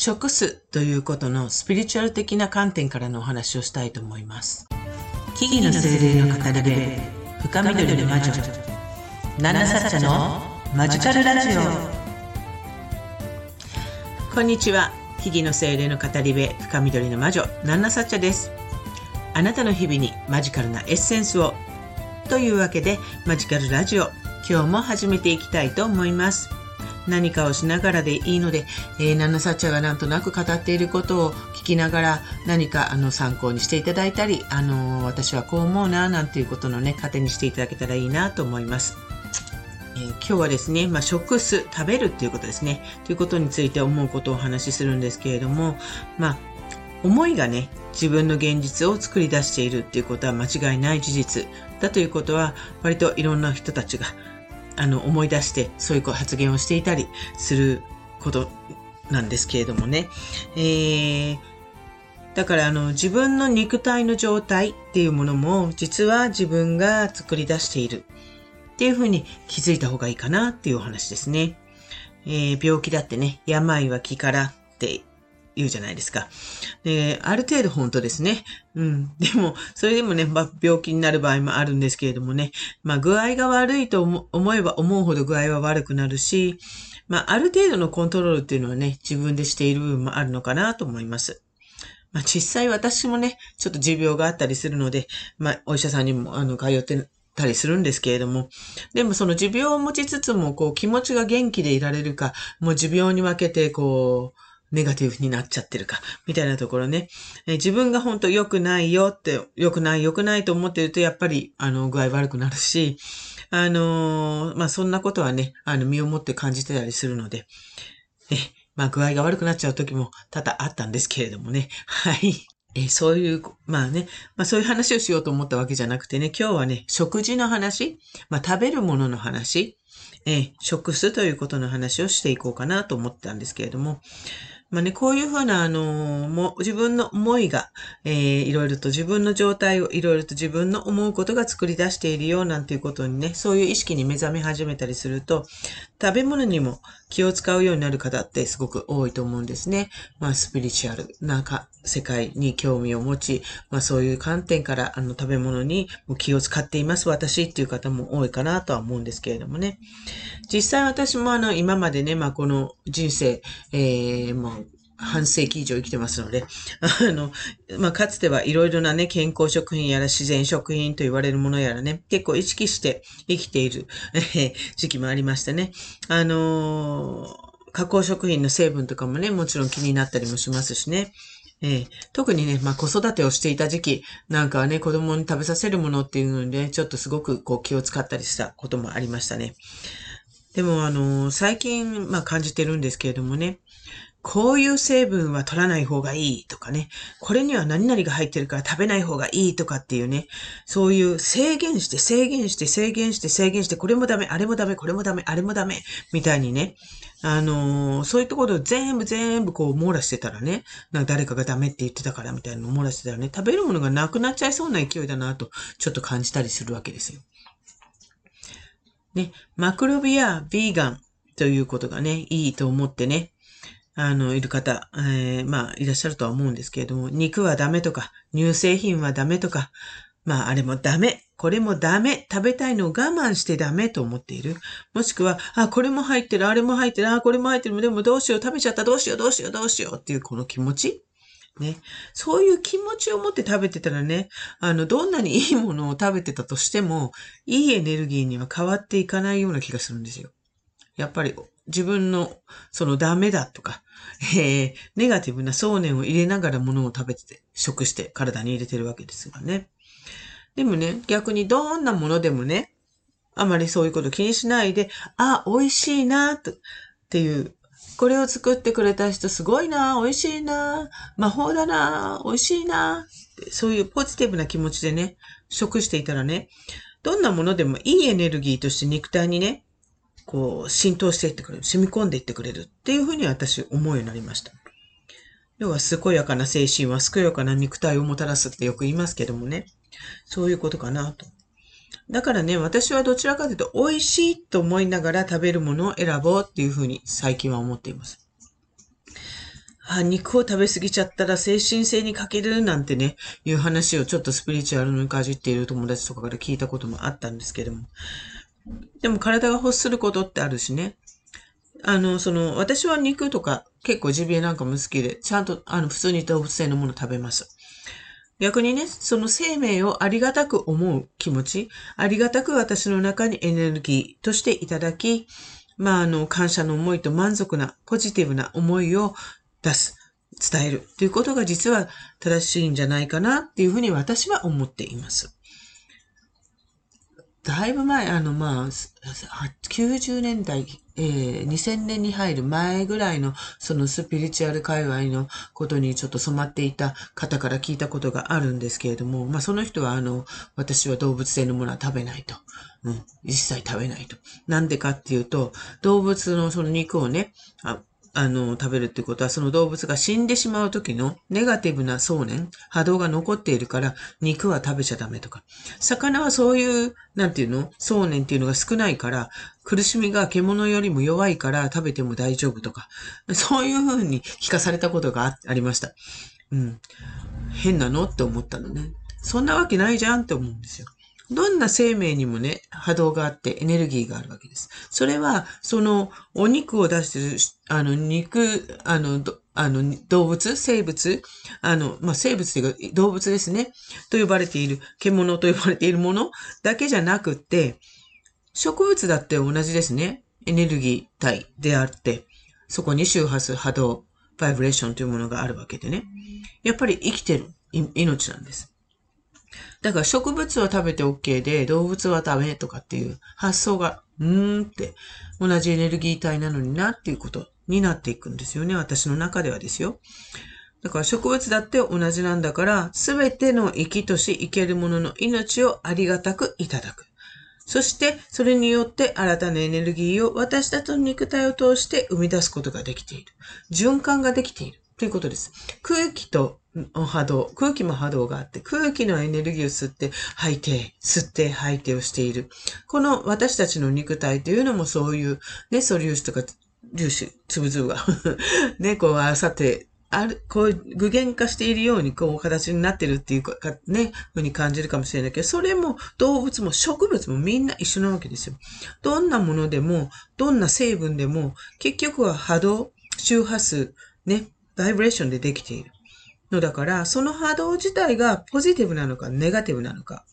食すということのスピリチュアル的な観点からのお話をしたいと思います。木々の精霊の語り部、深緑の魔女、ナナサッのマジカルラジオ。こんにちは。木々の精霊の語り部、深緑の魔女、ナナサッです。あなたの日々にマジカルなエッセンスを。というわけで、マジカルラジオ、今日も始めていきたいと思います。何かをしながらでいいので、えー、ナナサッチャがなんとなく語っていることを聞きながら何かあの参考にしていただいたり、あのー、私はこう思うな、なんていうことのね、糧にしていただけたらいいなと思います。えー、今日はですね、まあ、食す、食べるっていうことですね。ということについて思うことをお話しするんですけれども、まあ、思いがね、自分の現実を作り出しているっていうことは間違いない事実だということは、割といろんな人たちがあの、思い出して、そういう発言をしていたりすることなんですけれどもね。えー、だからあの、自分の肉体の状態っていうものも、実は自分が作り出しているっていうふうに気づいた方がいいかなっていうお話ですね。えー、病気だってね、病は気からって言うじゃないですか。で、ある程度本当ですね。うん。でも、それでもね、まあ、病気になる場合もあるんですけれどもね、まあ、具合が悪いと思えば思うほど具合は悪くなるし、まあ、ある程度のコントロールっていうのはね、自分でしている部分もあるのかなと思います。まあ、実際私もね、ちょっと持病があったりするので、まあ、お医者さんにも、あの、通ってたりするんですけれども、でもその持病を持ちつつも、こう、気持ちが元気でいられるか、もう持病に分けて、こう、ネガティブになっちゃってるか、みたいなところね。え自分が本当良くないよって、良くない、良くないと思ってると、やっぱり、あの、具合悪くなるし、あのー、まあ、そんなことはね、あの、身をもって感じてたりするので、え、まあ、具合が悪くなっちゃう時も多々あったんですけれどもね。はい。えそういう、まあね、まあそういう話をしようと思ったわけじゃなくてね、今日はね、食事の話、まあ食べるものの話、え食すということの話をしていこうかなと思ったんですけれども、まあね、こういうふうな、あの、も自分の思いが、えー、いろいろと自分の状態をいろいろと自分の思うことが作り出しているよなんていうことにね、そういう意識に目覚め始めたりすると、食べ物にも気を使うようになる方ってすごく多いと思うんですね。まあ、スピリチュアルなか世界に興味を持ち、まあそういう観点からあの食べ物に気を使っています私っていう方も多いかなとは思うんですけれどもね。実際私もあの今までね、まあこの人生、えー、もう半世紀以上生きてますので、あの、まあ、かつてはいろいろなね、健康食品やら自然食品と言われるものやらね、結構意識して生きている、え時期もありましてね。あのー、加工食品の成分とかもね、もちろん気になったりもしますしね。えー、特にね、まあ、子育てをしていた時期なんかはね、子供に食べさせるものっていうので、ね、ちょっとすごくこう気を使ったりしたこともありましたね。でも、あのー、最近、まあ、感じてるんですけれどもね、こういう成分は取らない方がいいとかね、これには何々が入ってるから食べない方がいいとかっていうね、そういう制限して制限して制限して制限して、これもダメ、あれもダメ、これもダメ、あれもダメ、みたいにね、あのー、そういうところを全部全部こう網羅してたらね、なんか誰かがダメって言ってたからみたいなのを網羅してたらね、食べるものがなくなっちゃいそうな勢いだなと、ちょっと感じたりするわけですよ。ね、マクロビやビーガンということがね、いいと思ってね、あの、いる方、えー、まあ、いらっしゃるとは思うんですけれども、肉はダメとか、乳製品はダメとか、まあ、あれもダメ、これもダメ、食べたいのを我慢してダメと思っている。もしくは、あ、これも入ってる、あれも入ってる、あ、これも入ってる、でもどうしよう、食べちゃった、どうしよう、どうしよう、どうしようっていうこの気持ち。ね。そういう気持ちを持って食べてたらね、あの、どんなにいいものを食べてたとしても、いいエネルギーには変わっていかないような気がするんですよ。やっぱり自分の、そのダメだとか、えー、ネガティブな想念を入れながら物を食べて、食して体に入れてるわけですがね。でもね、逆にどんなものでもね、あまりそういうこと気にしないで、あ、美味しいな、っていう、これを作ってくれた人すごいな、美味しいな、魔法だな、美味しいな、そういうポジティブな気持ちでね、食していたらね、どんなものでもいいエネルギーとして肉体にね、こう、浸透していってくれる、染み込んでいってくれるっていうふうに私思うようになりました。要は、健やかな精神は健やかな肉体をもたらすってよく言いますけどもね。そういうことかなと。だからね、私はどちらかというと、美味しいと思いながら食べるものを選ぼうっていうふうに最近は思っています。あ、肉を食べ過ぎちゃったら精神性に欠けるなんてね、いう話をちょっとスピリチュアルにかじっている友達とかから聞いたこともあったんですけども。でも体が欲することってあるしね。あの、その、私は肉とか結構ジビエなんかも好きで、ちゃんと、あの、普通に動物性のもの食べます。逆にね、その生命をありがたく思う気持ち、ありがたく私の中にエネルギーとしていただき、まあ、あの、感謝の思いと満足な、ポジティブな思いを出す、伝えるということが実は正しいんじゃないかなっていうふうに私は思っています。だいぶ前、あの、まあ、90年代、えー、2000年に入る前ぐらいの、そのスピリチュアル界隈のことにちょっと染まっていた方から聞いたことがあるんですけれども、まあ、その人は、あの、私は動物性のものは食べないと。うん、一切食べないと。なんでかっていうと、動物のその肉をね、ああの、食べるってことは、その動物が死んでしまう時のネガティブな想念、波動が残っているから、肉は食べちゃダメとか。魚はそういう、なんていうの想念っていうのが少ないから、苦しみが獣よりも弱いから食べても大丈夫とか。そういうふうに聞かされたことがありました。うん。変なの？って思ったのね。そんなわけないじゃんって思うんですよ。どんな生命にもね、波動があってエネルギーがあるわけです。それは、そのお肉を出してる、あの、肉、あの、あの、動物、生物、あの、まあ、生物というか動物ですね。と呼ばれている、獣と呼ばれているものだけじゃなくて、植物だって同じですね。エネルギー体であって、そこに周波数、波動、バイブレーションというものがあるわけでね。やっぱり生きてる命なんです。だから植物は食べて OK で、動物はダメとかっていう発想が、うーんって同じエネルギー体なのになっていうことになっていくんですよね。私の中ではですよ。だから植物だって同じなんだから、すべての生きとし生けるものの命をありがたくいただく。そして、それによって新たなエネルギーを私たちの肉体を通して生み出すことができている。循環ができている。ということです。空気と波動、空気も波動があって、空気のエネルギーを吸って吐いて、吸って吐いてをしている。この私たちの肉体というのもそういう、ね、素粒子とか粒子、粒々が ね、こう合わさって、ある、こう具現化しているように、こう形になってるっていうか、ね、ふうに感じるかもしれないけど、それも動物も植物もみんな一緒なわけですよ。どんなものでも、どんな成分でも、結局は波動、周波数、ね、バイブレーションでできている。のだから、その波動自体がポジティブなのか、ネガティブなのか、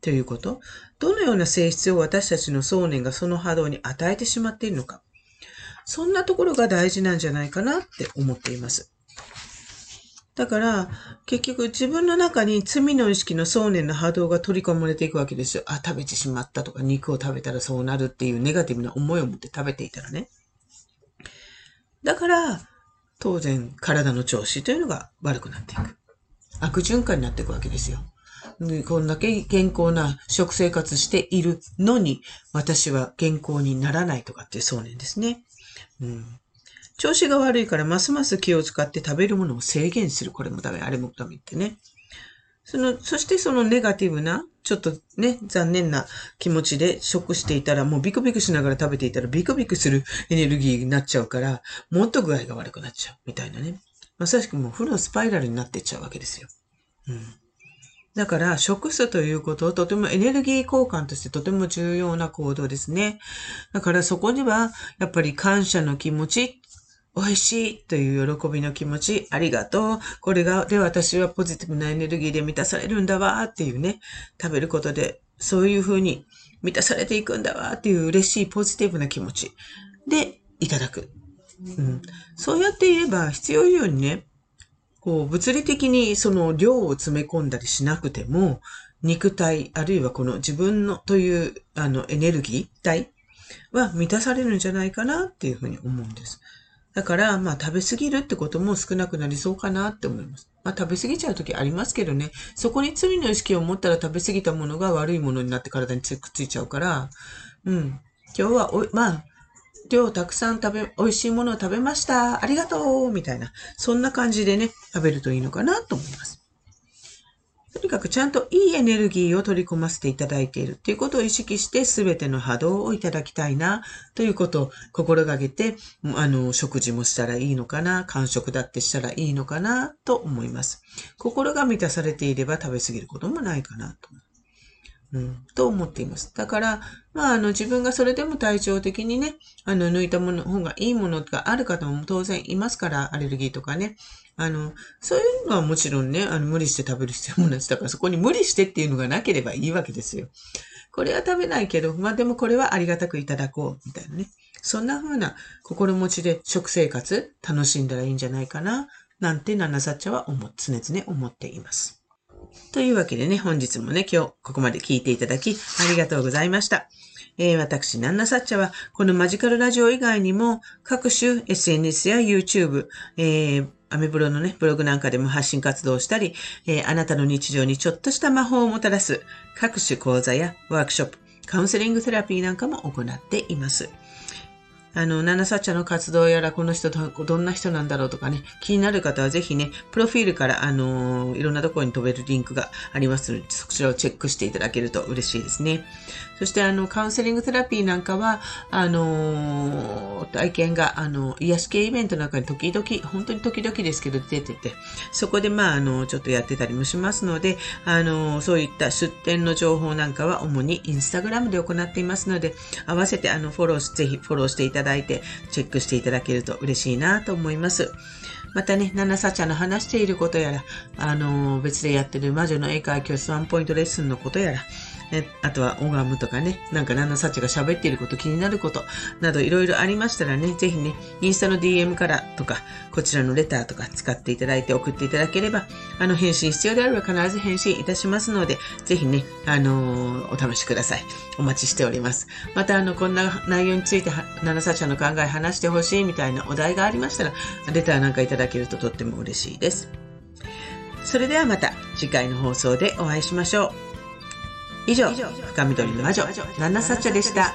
ということ。どのような性質を私たちの想念がその波動に与えてしまっているのか。そんなところが大事なんじゃないかなって思っています。だから、結局自分の中に罪の意識の想念の波動が取り込まれていくわけですよ。あ、食べてしまったとか、肉を食べたらそうなるっていうネガティブな思いを持って食べていたらね。だから、当然体の調子というのが悪くなっていく。悪循環になっていくわけですよ。こんだけ健康な食生活しているのに、私は健康にならないとかってそうなんですね。うん、調子が悪いからますます気を使って食べるものを制限する。これもダメ、あれもダメってね。その、そしてそのネガティブな、ちょっとね、残念な気持ちで食していたら、もうビクビクしながら食べていたら、ビクビクするエネルギーになっちゃうから、もっと具合が悪くなっちゃう、みたいなね。まさしくもう負のスパイラルになっていっちゃうわけですよ。うん。だから、食すということをとてもエネルギー交換としてとても重要な行動ですね。だからそこには、やっぱり感謝の気持ち美味しいという喜びの気持ち、ありがとう。これが、で私はポジティブなエネルギーで満たされるんだわっていうね、食べることで、そういうふうに満たされていくんだわっていう嬉しいポジティブな気持ちでいただく。うん、そうやって言えば必要以上にね、こう物理的にその量を詰め込んだりしなくても、肉体、あるいはこの自分のというあのエネルギー体は満たされるんじゃないかなっていうふうに思うんです。だから、まあ食べ過ぎるってことも少なくなりそうかなって思います。まあ食べ過ぎちゃう時ありますけどね、そこに罪の意識を持ったら食べ過ぎたものが悪いものになって体にくっついちゃうから、うん。今日はお、まあ、量たくさん食べ、美味しいものを食べました。ありがとうみたいな。そんな感じでね、食べるといいのかなと思います。とにかくちゃんといいエネルギーを取り込ませていただいているということを意識して全ての波動をいただきたいなということを心がけて、あの、食事もしたらいいのかな、間食だってしたらいいのかなと思います。心が満たされていれば食べ過ぎることもないかなと。うん、と思っています。だから、まあ、あの、自分がそれでも体調的にね、あの、抜いたもの、方がいいものがある方も当然いますから、アレルギーとかね。あの、そういうのはもちろんね、あの、無理して食べる必要もないです。だからそこに無理してっていうのがなければいいわけですよ。これは食べないけど、まあでもこれはありがたくいただこう、みたいなね。そんな風な心持ちで食生活楽しんだらいいんじゃないかな、なんてナナサッチャは思、常々思っています。というわけでね、本日もね、今日ここまで聞いていただきありがとうございました。えー、私、ナンナサッチャは、このマジカルラジオ以外にも、各種 SNS や YouTube、えー、アメブロのね、ブログなんかでも発信活動をしたり、えー、あなたの日常にちょっとした魔法をもたらす各種講座やワークショップ、カウンセリングセラピーなんかも行っています。あの、ナナサッチャの活動やら、この人どんな人なんだろうとかね、気になる方はぜひね、プロフィールから、あのいろんなところに飛べるリンクがありますので、そちらをチェックしていただけると嬉しいですね。そして、あの、カウンセリングセラピーなんかは、あの体験が、あの、癒し系イベントなんかに時々、本当に時々ですけど出てて、そこで、まあ、あの、ちょっとやってたりもしますので、あの、そういった出店の情報なんかは主にインスタグラムで行っていますので、合わせて、あの、フォロー、ぜひフォローしていただだいて、チェックしていただけると嬉しいなと思います。またね、ナナサチャの話していることやら、あのー、別でやってる魔女の英会教室ワンポイントレッスンのことやら、えあとはオガムとかね、なんかナナサチが喋っていること、気になることなどいろいろありましたらね、ぜひね、インスタの DM からとか、こちらのレターとか使っていただいて送っていただければ、あの、返信必要であれば必ず返信いたしますので、ぜひね、あのー、お試しください。お待ちしております。また、あの、こんな内容について、ナナサチャの考え話してほしいみたいなお題がありましたら、レターなんかいただけるととっても嬉しいです。それではまた次回の放送でお会いしましょう。以上、深緑の魔女、ナナサッチャでした。